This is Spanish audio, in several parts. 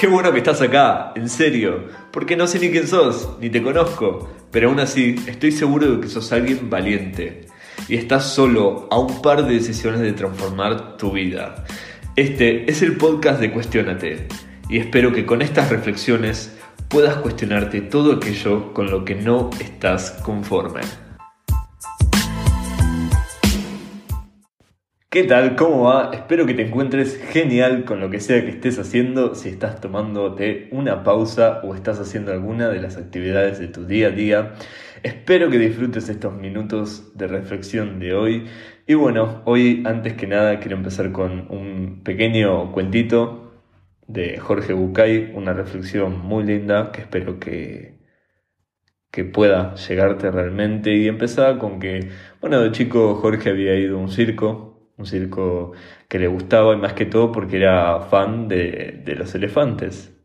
Qué bueno que estás acá, en serio, porque no sé ni quién sos, ni te conozco, pero aún así estoy seguro de que sos alguien valiente y estás solo a un par de decisiones de transformar tu vida. Este es el podcast de Cuestiónate y espero que con estas reflexiones puedas cuestionarte todo aquello con lo que no estás conforme. ¿Qué tal? ¿Cómo va? Espero que te encuentres genial con lo que sea que estés haciendo, si estás tomándote una pausa o estás haciendo alguna de las actividades de tu día a día. Espero que disfrutes estos minutos de reflexión de hoy. Y bueno, hoy antes que nada quiero empezar con un pequeño cuentito de Jorge Bucay, una reflexión muy linda que espero que, que pueda llegarte realmente. Y empezaba con que, bueno, de chico Jorge había ido a un circo un circo que le gustaba y más que todo porque era fan de, los elefantes.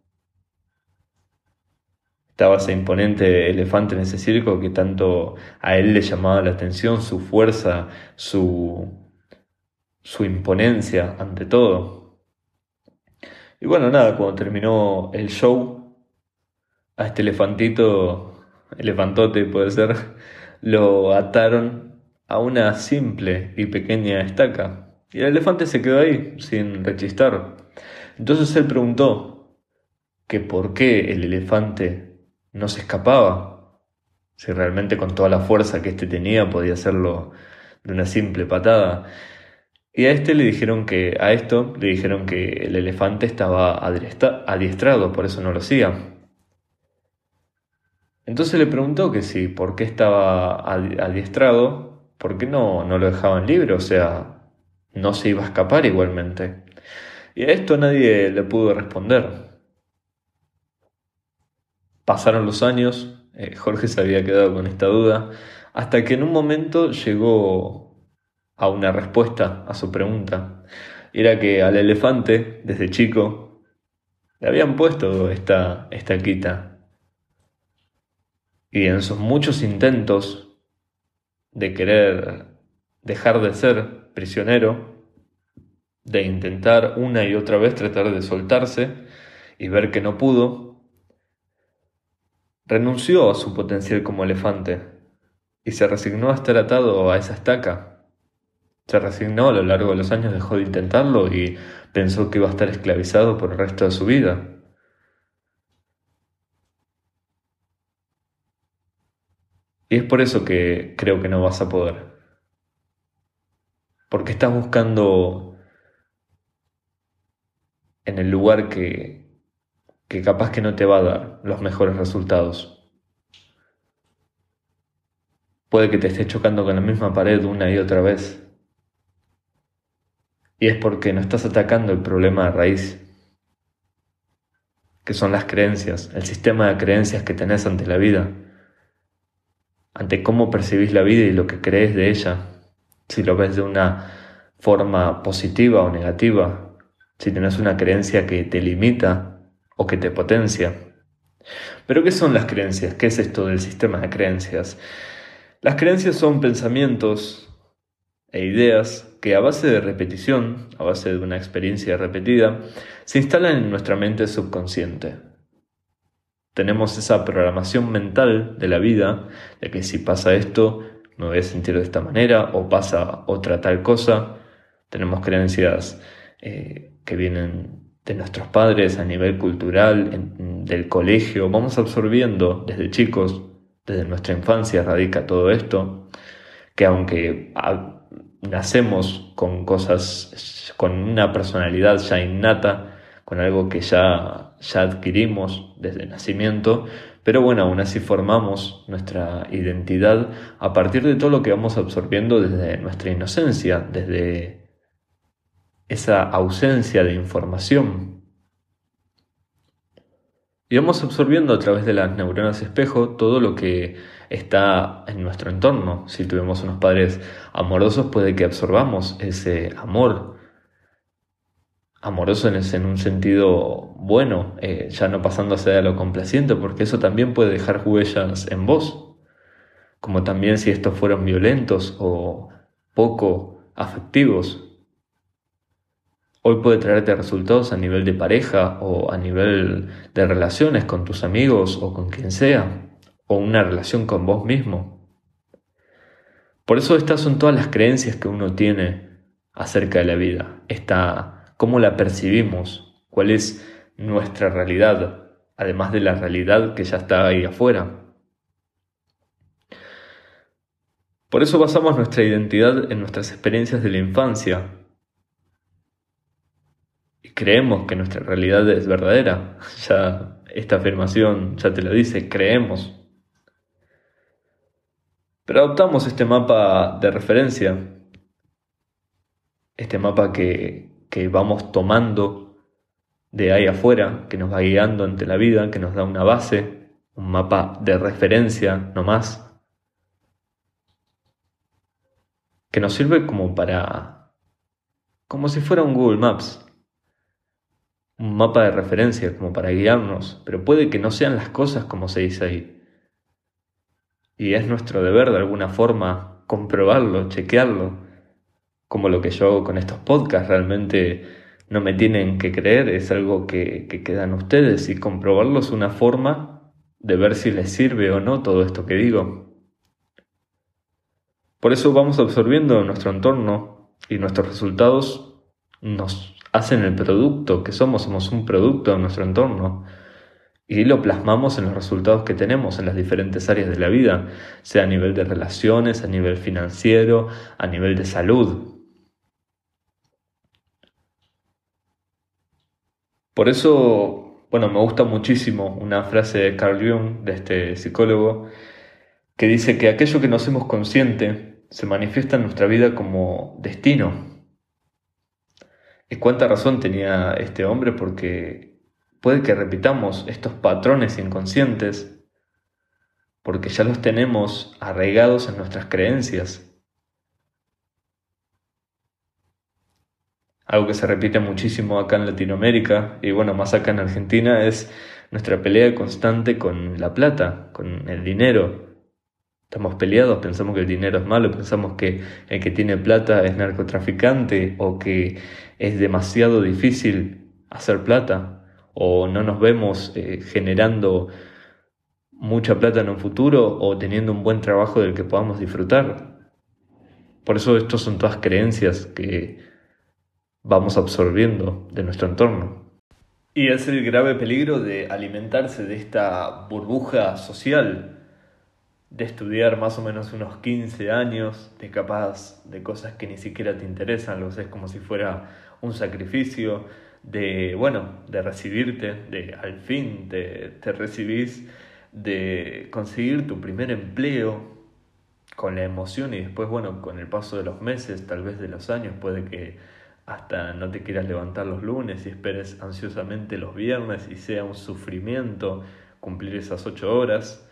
Estaba ese imponente elefante en ese circo que tanto a él le llamaba la atención, su fuerza, su, su imponencia ante todo. Y bueno, nada, cuando terminó el show, a este elefantito, elefantote puede ser, lo ataron a una simple y pequeña estaca, y el elefante se quedó ahí, sin rechistar. Entonces él preguntó que por qué el elefante no se escapaba, si realmente con toda la fuerza que éste tenía podía hacerlo de una simple patada. Y a este le dijeron que, a esto le dijeron que el elefante estaba adiestrado, por eso no lo hacía. Entonces le preguntó que si, por qué estaba adiestrado, ¿por qué no, no lo dejaban libre? O sea, no se iba a escapar igualmente. Y a esto nadie le pudo responder. Pasaron los años, eh, Jorge se había quedado con esta duda, hasta que en un momento llegó a una respuesta a su pregunta. Era que al elefante, desde chico, le habían puesto esta estaquita. Y en sus muchos intentos de querer dejar de ser prisionero, de intentar una y otra vez tratar de soltarse y ver que no pudo, renunció a su potencial como elefante y se resignó a estar atado a esa estaca. Se resignó a lo largo de los años, dejó de intentarlo y pensó que iba a estar esclavizado por el resto de su vida. Y es por eso que creo que no vas a poder. Porque estás buscando en el lugar que, que capaz que no te va a dar los mejores resultados. Puede que te estés chocando con la misma pared una y otra vez. Y es porque no estás atacando el problema de raíz, que son las creencias, el sistema de creencias que tenés ante la vida ante cómo percibís la vida y lo que crees de ella, si lo ves de una forma positiva o negativa, si tienes una creencia que te limita o que te potencia. Pero ¿qué son las creencias? ¿Qué es esto del sistema de creencias? Las creencias son pensamientos e ideas que a base de repetición, a base de una experiencia repetida, se instalan en nuestra mente subconsciente tenemos esa programación mental de la vida, de que si pasa esto, me voy a sentir de esta manera, o pasa otra tal cosa. Tenemos creencias eh, que vienen de nuestros padres a nivel cultural, del colegio. Vamos absorbiendo desde chicos, desde nuestra infancia radica todo esto, que aunque nacemos con cosas, con una personalidad ya innata, con algo que ya, ya adquirimos desde el nacimiento, pero bueno, aún así formamos nuestra identidad a partir de todo lo que vamos absorbiendo desde nuestra inocencia, desde esa ausencia de información. Y vamos absorbiendo a través de las neuronas espejo todo lo que está en nuestro entorno. Si tuvimos unos padres amorosos, puede que absorbamos ese amor amoroso en, un sentido bueno, eh, ya no pasándose a lo complaciente, porque eso también puede dejar huellas en vos, como también si estos fueron violentos o poco afectivos. Hoy puede traerte resultados a nivel de pareja o a nivel de relaciones con tus amigos o con quien sea, o una relación con vos mismo. Por eso estas son todas las creencias que uno tiene acerca de la vida, esta, cómo la percibimos, cuál es nuestra realidad, además de la realidad que ya está ahí afuera. Por eso basamos nuestra identidad en nuestras experiencias de la infancia. Y creemos que nuestra realidad es verdadera. Ya esta afirmación ya te lo dice, creemos. Pero adoptamos este mapa de referencia, este mapa que, que vamos tomando de ahí afuera, que nos va guiando ante la vida, que nos da una base, un mapa de referencia no más. que nos sirve como para, como si fuera un Google Maps, un mapa de referencia como para guiarnos, pero puede que no sean las cosas como se dice ahí. Y es nuestro deber de alguna forma comprobarlo, chequearlo, como lo que yo hago con estos podcasts, realmente no me tienen que creer, es algo que, que quedan ustedes y comprobarlo es una forma de ver si les sirve o no todo esto que digo. Por eso vamos absorbiendo nuestro entorno y nuestros resultados nos hacen el producto que somos, somos un producto de nuestro entorno y lo plasmamos en los resultados que tenemos en las diferentes áreas de la vida, sea a nivel de relaciones, a nivel financiero, a nivel de salud. Por eso, bueno, me gusta muchísimo una frase de Carl Jung, de este psicólogo, que dice que aquello que no hacemos consciente se manifiesta en nuestra vida como destino. ¿Y cuánta razón tenía este hombre? Porque puede que repitamos estos patrones inconscientes porque ya los tenemos arraigados en nuestras creencias. Algo que se repite muchísimo acá en Latinoamérica y bueno, más acá en Argentina es nuestra pelea constante con la plata, con el dinero. Estamos peleados, pensamos que el dinero es malo, pensamos que el que tiene plata es narcotraficante o que es demasiado difícil hacer plata o no nos vemos eh, generando mucha plata en un futuro o teniendo un buen trabajo del que podamos disfrutar. Por eso estos son todas creencias que vamos absorbiendo de nuestro entorno. Y es el grave peligro de alimentarse de esta burbuja social de estudiar más o menos unos 15 años, de capaz de cosas que ni siquiera te interesan, lo ves como si fuera un sacrificio, de, bueno, de recibirte, de al fin te, te recibís, de conseguir tu primer empleo con la emoción y después, bueno, con el paso de los meses, tal vez de los años, puede que hasta no te quieras levantar los lunes y esperes ansiosamente los viernes y sea un sufrimiento cumplir esas ocho horas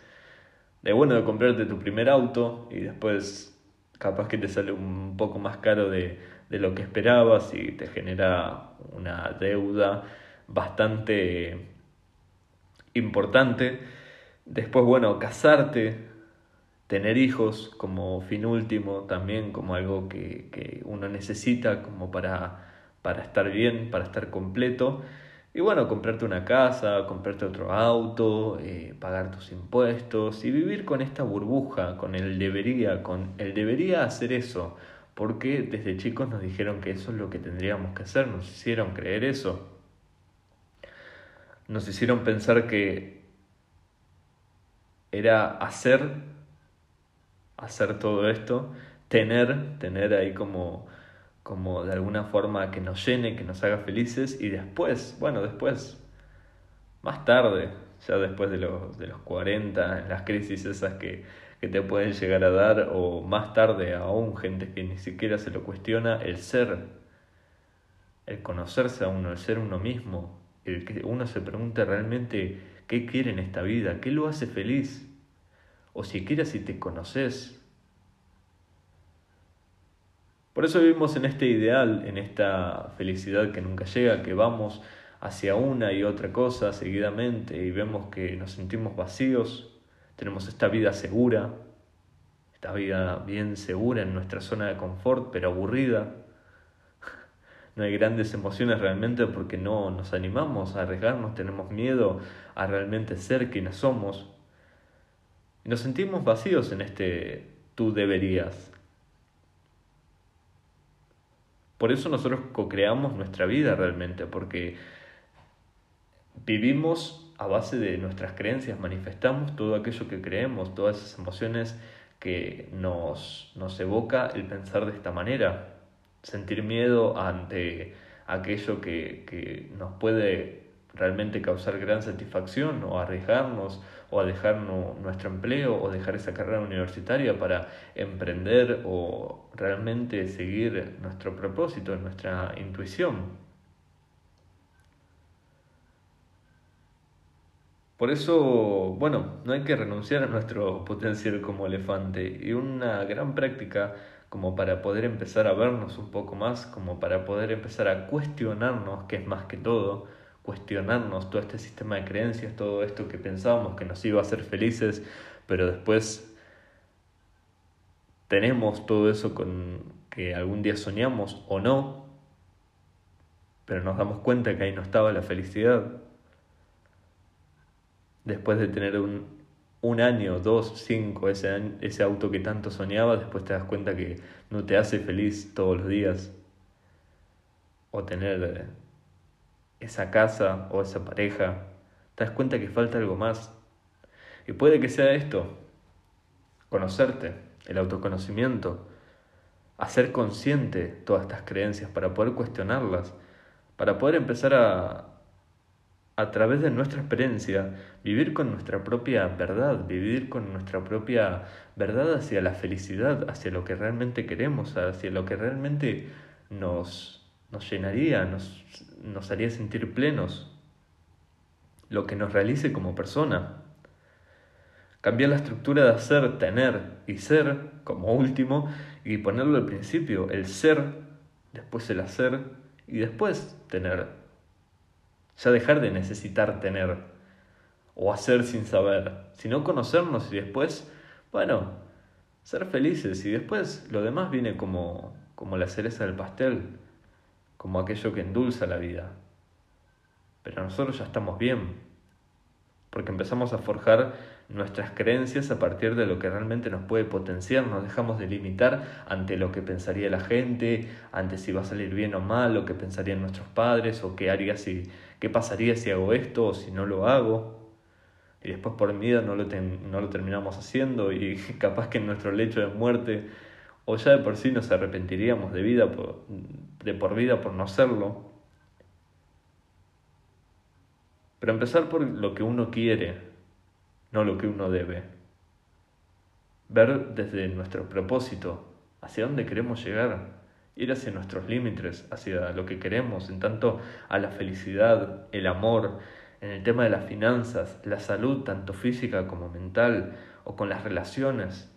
de bueno de comprarte tu primer auto y después capaz que te sale un poco más caro de, de lo que esperabas y te genera una deuda bastante importante. Después, bueno, casarte, tener hijos como fin último, también como algo que, que uno necesita como para, para estar bien, para estar completo. Y bueno, comprarte una casa, comprarte otro auto, eh, pagar tus impuestos y vivir con esta burbuja, con el debería, con el debería hacer eso, porque desde chicos nos dijeron que eso es lo que tendríamos que hacer, nos hicieron creer eso. Nos hicieron pensar que era hacer, hacer todo esto, tener, tener ahí como como de alguna forma que nos llene, que nos haga felices y después, bueno, después, más tarde, ya después de los, de los 40, en las crisis esas que, que te pueden llegar a dar, o más tarde aún gente que ni siquiera se lo cuestiona, el ser, el conocerse a uno, el ser uno mismo, el que uno se pregunte realmente qué quiere en esta vida, qué lo hace feliz, o siquiera si te conoces, por eso vivimos en este ideal, en esta felicidad que nunca llega, que vamos hacia una y otra cosa seguidamente y vemos que nos sentimos vacíos, tenemos esta vida segura, esta vida bien segura en nuestra zona de confort, pero aburrida. no hay grandes emociones realmente porque no nos animamos a arriesgarnos, tenemos miedo a realmente ser quienes somos. Y nos sentimos vacíos en este tú deberías. Por eso nosotros co-creamos nuestra vida realmente, porque vivimos a base de nuestras creencias, manifestamos todo aquello que creemos, todas esas emociones que nos, nos evoca el pensar de esta manera, sentir miedo ante aquello que, que nos puede realmente causar gran satisfacción o arriesgarnos o a dejar nuestro empleo o dejar esa carrera universitaria para emprender o realmente seguir nuestro propósito, nuestra intuición. Por eso, bueno, no hay que renunciar a nuestro potencial como elefante y una gran práctica como para poder empezar a vernos un poco más, como para poder empezar a cuestionarnos, que es más que todo, cuestionarnos todo este sistema de creencias, todo esto que pensábamos que nos iba a hacer felices, pero después tenemos todo eso con que algún día soñamos o no, pero nos damos cuenta que ahí no estaba la felicidad después de tener un, un año, dos, cinco, ese, ese auto que tanto soñabas, después te das cuenta que no te hace feliz todos los días. O tener esa casa o esa pareja, te das cuenta que falta algo más. Y puede que sea esto, conocerte, el autoconocimiento, hacer consciente todas estas creencias para poder cuestionarlas, para poder empezar a, a través de nuestra experiencia, vivir con nuestra propia verdad, vivir con nuestra propia verdad hacia la felicidad, hacia lo que realmente queremos, hacia lo que realmente nos, nos llenaría, nos, nos haría sentir plenos, lo que nos realice como persona. Cambiar la estructura de hacer, tener y ser como último y ponerlo al principio, el ser, después el hacer y después tener ya dejar de necesitar tener o hacer sin saber, sino conocernos y después, bueno, ser felices y después lo demás viene como, como la cereza del pastel, como aquello que endulza la vida. Pero nosotros ya estamos bien, porque empezamos a forjar nuestras creencias a partir de lo que realmente nos puede potenciar, nos dejamos de limitar ante lo que pensaría la gente, ante si va a salir bien o mal, lo que pensarían nuestros padres, o qué haría si, qué pasaría si hago esto o si no lo hago. Y después por miedo no lo, no lo terminamos haciendo y capaz que en nuestro lecho de muerte o ya de por sí nos arrepentiríamos de vida de por vida por no hacerlo. Pero empezar por lo que uno quiere, no lo que uno debe. Ver desde nuestro propósito hacia dónde queremos llegar, ir hacia nuestros límites, hacia lo que queremos, en tanto a la felicidad, el amor, en el tema de las finanzas, la salud, tanto física como mental, o con las relaciones.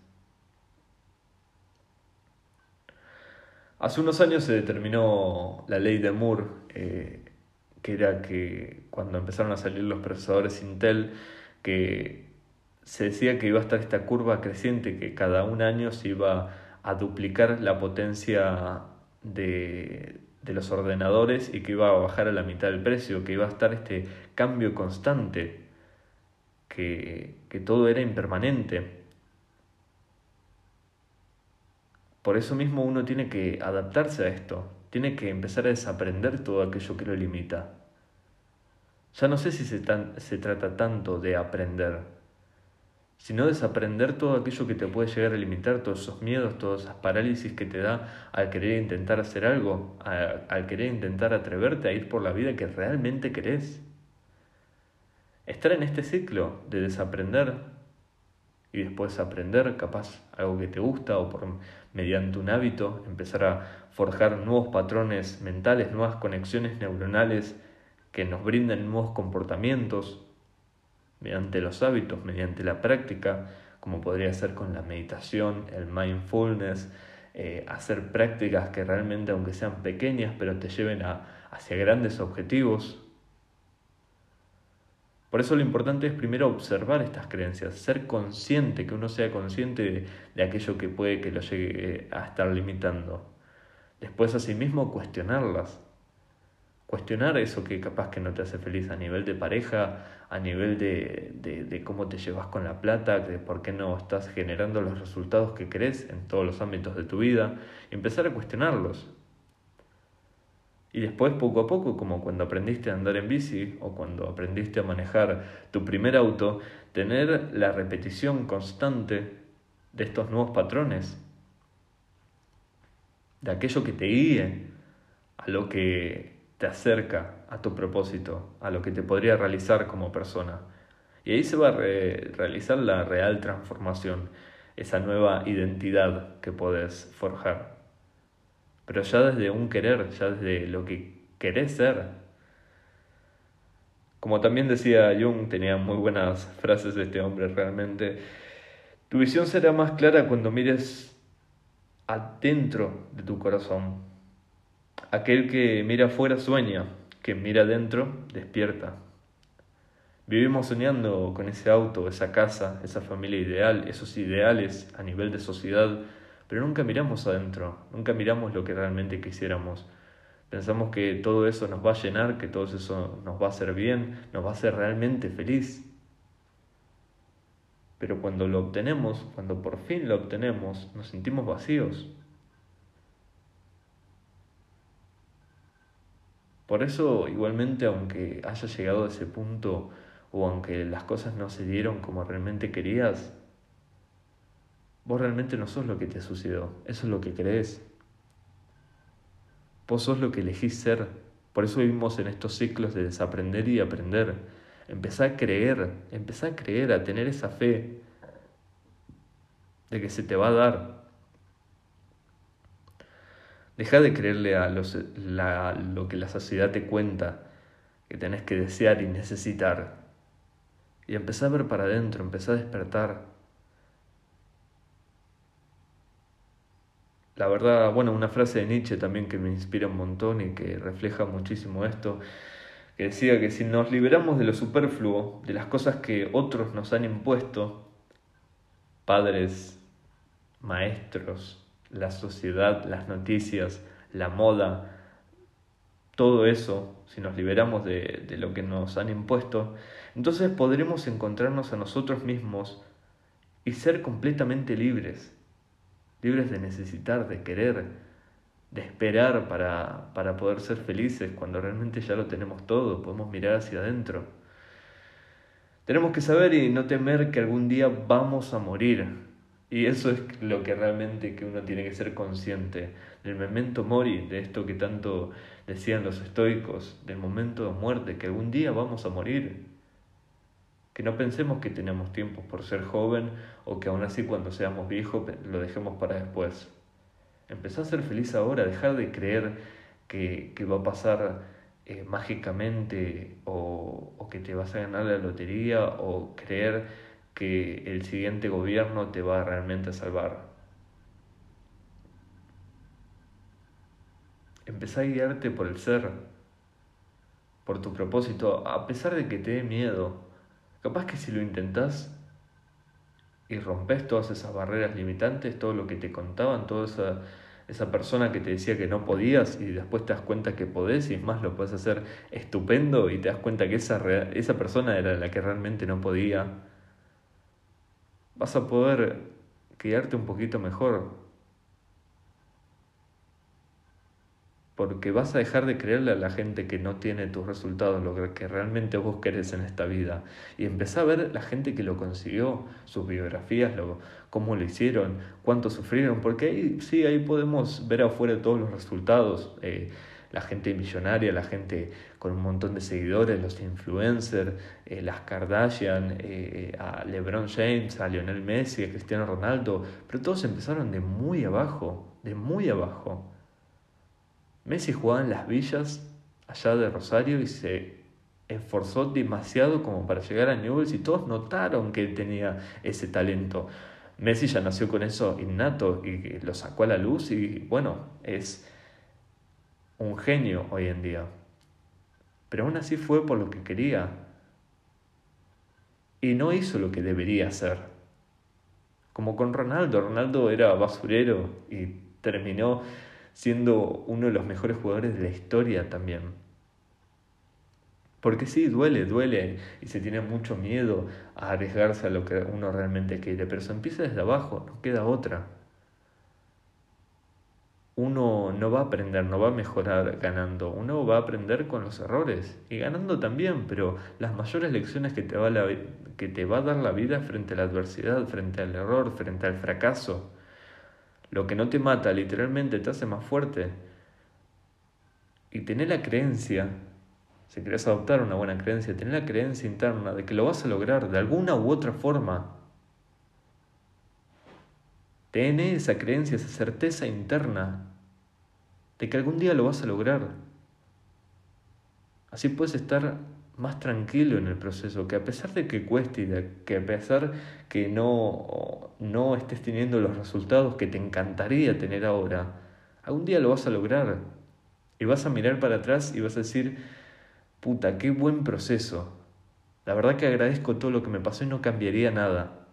Hace unos años se determinó la ley de Moore, eh, que era que cuando empezaron a salir los procesadores Intel, que se decía que iba a estar esta curva creciente, que cada un año se iba a duplicar la potencia de, de los ordenadores y que iba a bajar a la mitad del precio, que iba a estar este cambio constante, que, que todo era impermanente. Por eso mismo uno tiene que adaptarse a esto, tiene que empezar a desaprender todo aquello que lo limita. Ya no sé si se, se trata tanto de aprender, sino desaprender todo aquello que te puede llegar a limitar, todos esos miedos, todas esas parálisis que te da al querer intentar hacer algo, al querer intentar atreverte a ir por la vida que realmente querés. Estar en este ciclo de desaprender y después aprender capaz algo que te gusta o por mediante un hábito empezar a forjar nuevos patrones mentales, nuevas conexiones neuronales que nos brinden nuevos comportamientos mediante los hábitos, mediante la práctica, como podría ser con la meditación, el mindfulness, eh, hacer prácticas que realmente, aunque sean pequeñas, pero te lleven a, hacia grandes objetivos. Por eso lo importante es primero observar estas creencias, ser consciente, que uno sea consciente de, aquello que puede que lo llegue a estar limitando. Después asimismo cuestionarlas, Cuestionar eso que capaz que no te hace feliz a nivel de pareja, a nivel de, de, cómo te llevas con la plata, de por qué no estás generando los resultados que querés en todos los ámbitos de tu vida, empezar a cuestionarlos. Y después, poco a poco, como cuando aprendiste a andar en bici o cuando aprendiste a manejar tu primer auto, tener la repetición constante de estos nuevos patrones, de aquello que te guíe a lo que te acerca a tu propósito, a lo que te podría realizar como persona. Y ahí se va a realizar la real transformación, esa nueva identidad que puedes forjar pero ya desde un querer, ya desde lo que querés ser. Como también decía Jung, tenía muy buenas frases de este hombre realmente, tu visión será más clara cuando mires adentro de tu corazón. Aquel que mira afuera sueña, que mira adentro despierta. Vivimos soñando con ese auto, esa casa, esa familia ideal, esos ideales a nivel de sociedad pero nunca miramos adentro, nunca miramos lo que realmente quisiéramos. Pensamos que todo eso nos va a llenar, que todo eso nos va a hacer bien, nos va a hacer realmente feliz. Pero cuando lo obtenemos, cuando por fin lo obtenemos, nos sentimos vacíos. Por eso, igualmente, aunque haya llegado a ese punto o aunque las cosas no se dieron como realmente querías, Vos realmente no sos lo que te sucedió, eso es lo que crees. Vos sos lo que elegís ser. Por eso vivimos en estos ciclos de desaprender y aprender. Empezá a creer, empezá a creer, a tener esa fe de que se te va a dar. Deja de creerle a lo que la sociedad te cuenta, que tenés que desear y necesitar. Y empezá a ver para adentro, empezá a despertar. La verdad, bueno, una frase de Nietzsche también que me inspira un montón y que refleja muchísimo esto, que decía que si nos liberamos de lo superfluo, de las cosas que otros nos han impuesto, padres, maestros, la sociedad, las noticias, la moda, todo eso, si nos liberamos de, de lo que nos han impuesto, entonces podremos encontrarnos a nosotros mismos y ser completamente libres libres de necesitar, de querer, de esperar para, para poder ser felices cuando realmente ya lo tenemos todo, podemos mirar hacia adentro. Tenemos que saber y no temer que algún día vamos a morir. Y eso es lo que realmente que uno tiene que ser consciente, del memento mori, de esto que tanto decían los estoicos, del momento de muerte, que algún día vamos a morir. Que no pensemos que tenemos tiempo por ser joven o que aún así cuando seamos viejos lo dejemos para después. Empezá a ser feliz ahora, dejar de creer que, va a pasar eh, mágicamente o, o que te vas a ganar la lotería o creer que el siguiente gobierno te va realmente a salvar. Empezá a guiarte por el ser, por tu propósito, a pesar de que te dé miedo, Capaz que si lo intentás y rompes todas esas barreras limitantes, todo lo que te contaban, toda esa, esa persona que te decía que no podías y después te das cuenta que podés y más lo puedes hacer estupendo y te das cuenta que esa, esa persona era la que realmente no podía, vas a poder quedarte un poquito mejor porque vas a dejar de creerle a la gente que no tiene tus resultados, lo que realmente vos querés en esta vida. Y empezá a ver la gente que lo consiguió, sus biografías, lo, cómo lo hicieron, cuánto sufrieron, porque ahí sí, ahí podemos ver afuera todos los resultados. Eh, la gente millonaria, la gente con un montón de seguidores, los influencers, eh, las Kardashian, eh, a LeBron James, a Lionel Messi, a Cristiano Ronaldo, pero todos empezaron de muy abajo, de muy abajo. Messi jugaba en las villas allá de Rosario y se esforzó demasiado como para llegar a Newell's y todos notaron que tenía ese talento. Messi ya nació con eso innato y lo sacó a la luz y bueno, es un genio hoy en día. Pero aún así fue por lo que quería y no hizo lo que debería hacer. Como con Ronaldo, Ronaldo era basurero y terminó siendo uno de los mejores jugadores de la historia también. Porque sí, duele, duele y se tiene mucho miedo a arriesgarse a lo que uno realmente quiere, pero se empieza desde abajo, no queda otra. Uno no va a aprender, no va a mejorar ganando, uno va a aprender con los errores y ganando también, pero las mayores lecciones que te va, que te va a dar la vida frente a la adversidad, frente al error, frente al fracaso, lo que no te mata literalmente te hace más fuerte. Y tener la creencia si quieres adoptar una buena creencia, tener la creencia interna de que lo vas a lograr de alguna u otra forma. Tener esa creencia, esa certeza interna de que algún día lo vas a lograr. Así puedes estar más tranquilo en el proceso, que a pesar de que cueste y que a pesar que no, no estés teniendo los resultados que te encantaría tener ahora, algún día lo vas a lograr. Y vas a mirar para atrás y vas a decir, puta, qué buen proceso. La verdad que agradezco todo lo que me pasó y no cambiaría nada,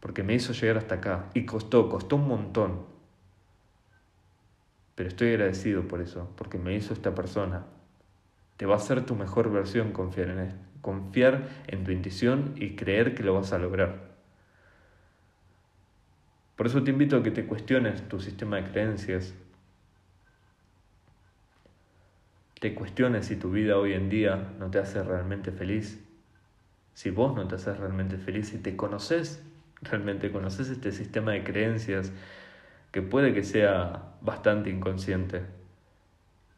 porque me hizo llegar hasta acá. Y costó, costó un montón. Pero estoy agradecido por eso, porque me hizo esta persona. Te va a hacer tu mejor versión confiar en confiar en tu intuición y creer que lo vas a lograr. Por eso te invito a que te cuestiones tu sistema de creencias, te cuestiones si tu vida hoy en día no te hace realmente feliz, si vos no te haces realmente feliz, si te conoces, realmente conoces este sistema de creencias que puede que sea bastante inconsciente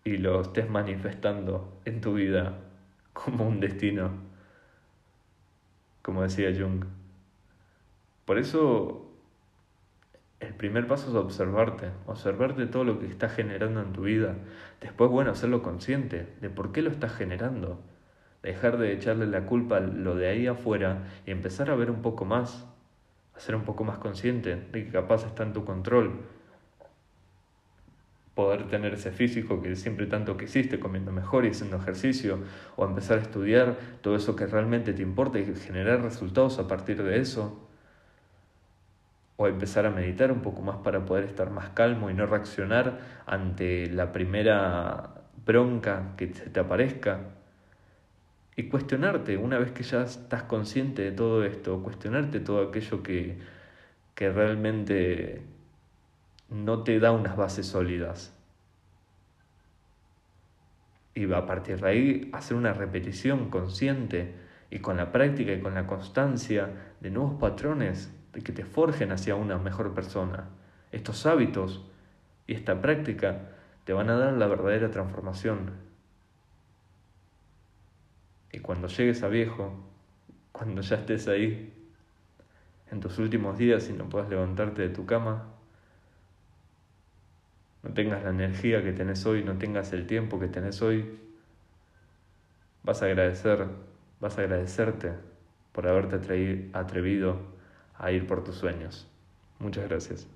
y lo estés manifestando en tu vida como un destino, como decía Jung. Por eso el primer paso es observarte, observarte todo lo que estás generando en tu vida. Después, bueno, hacerlo consciente de por qué lo estás generando. Dejar de echarle la culpa a lo de ahí afuera y empezar a ver un poco más, a ser un poco más consciente de que capaz está en tu control. Poder tener ese físico que siempre tanto quisiste, comiendo mejor y haciendo ejercicio, o empezar a estudiar todo eso que realmente te importa y generar resultados a partir de eso o empezar a meditar un poco más para poder estar más calmo y no reaccionar ante la primera bronca que se te aparezca. Y cuestionarte, una vez que ya estás consciente de todo esto, cuestionarte todo aquello que, que realmente no te da unas bases sólidas. Y a partir de ahí hacer una repetición consciente y con la práctica y con la constancia de nuevos patrones que te forjen hacia una mejor persona. Estos hábitos y esta práctica te van a dar la verdadera transformación. Y cuando llegues a viejo, cuando ya estés ahí, en tus últimos días y no puedas levantarte de tu cama, no tengas la energía que tenés hoy, no tengas el tiempo que tenés hoy, vas a agradecer, vas a agradecerte por haberte atrevido a ir por tus sueños. Muchas gracias.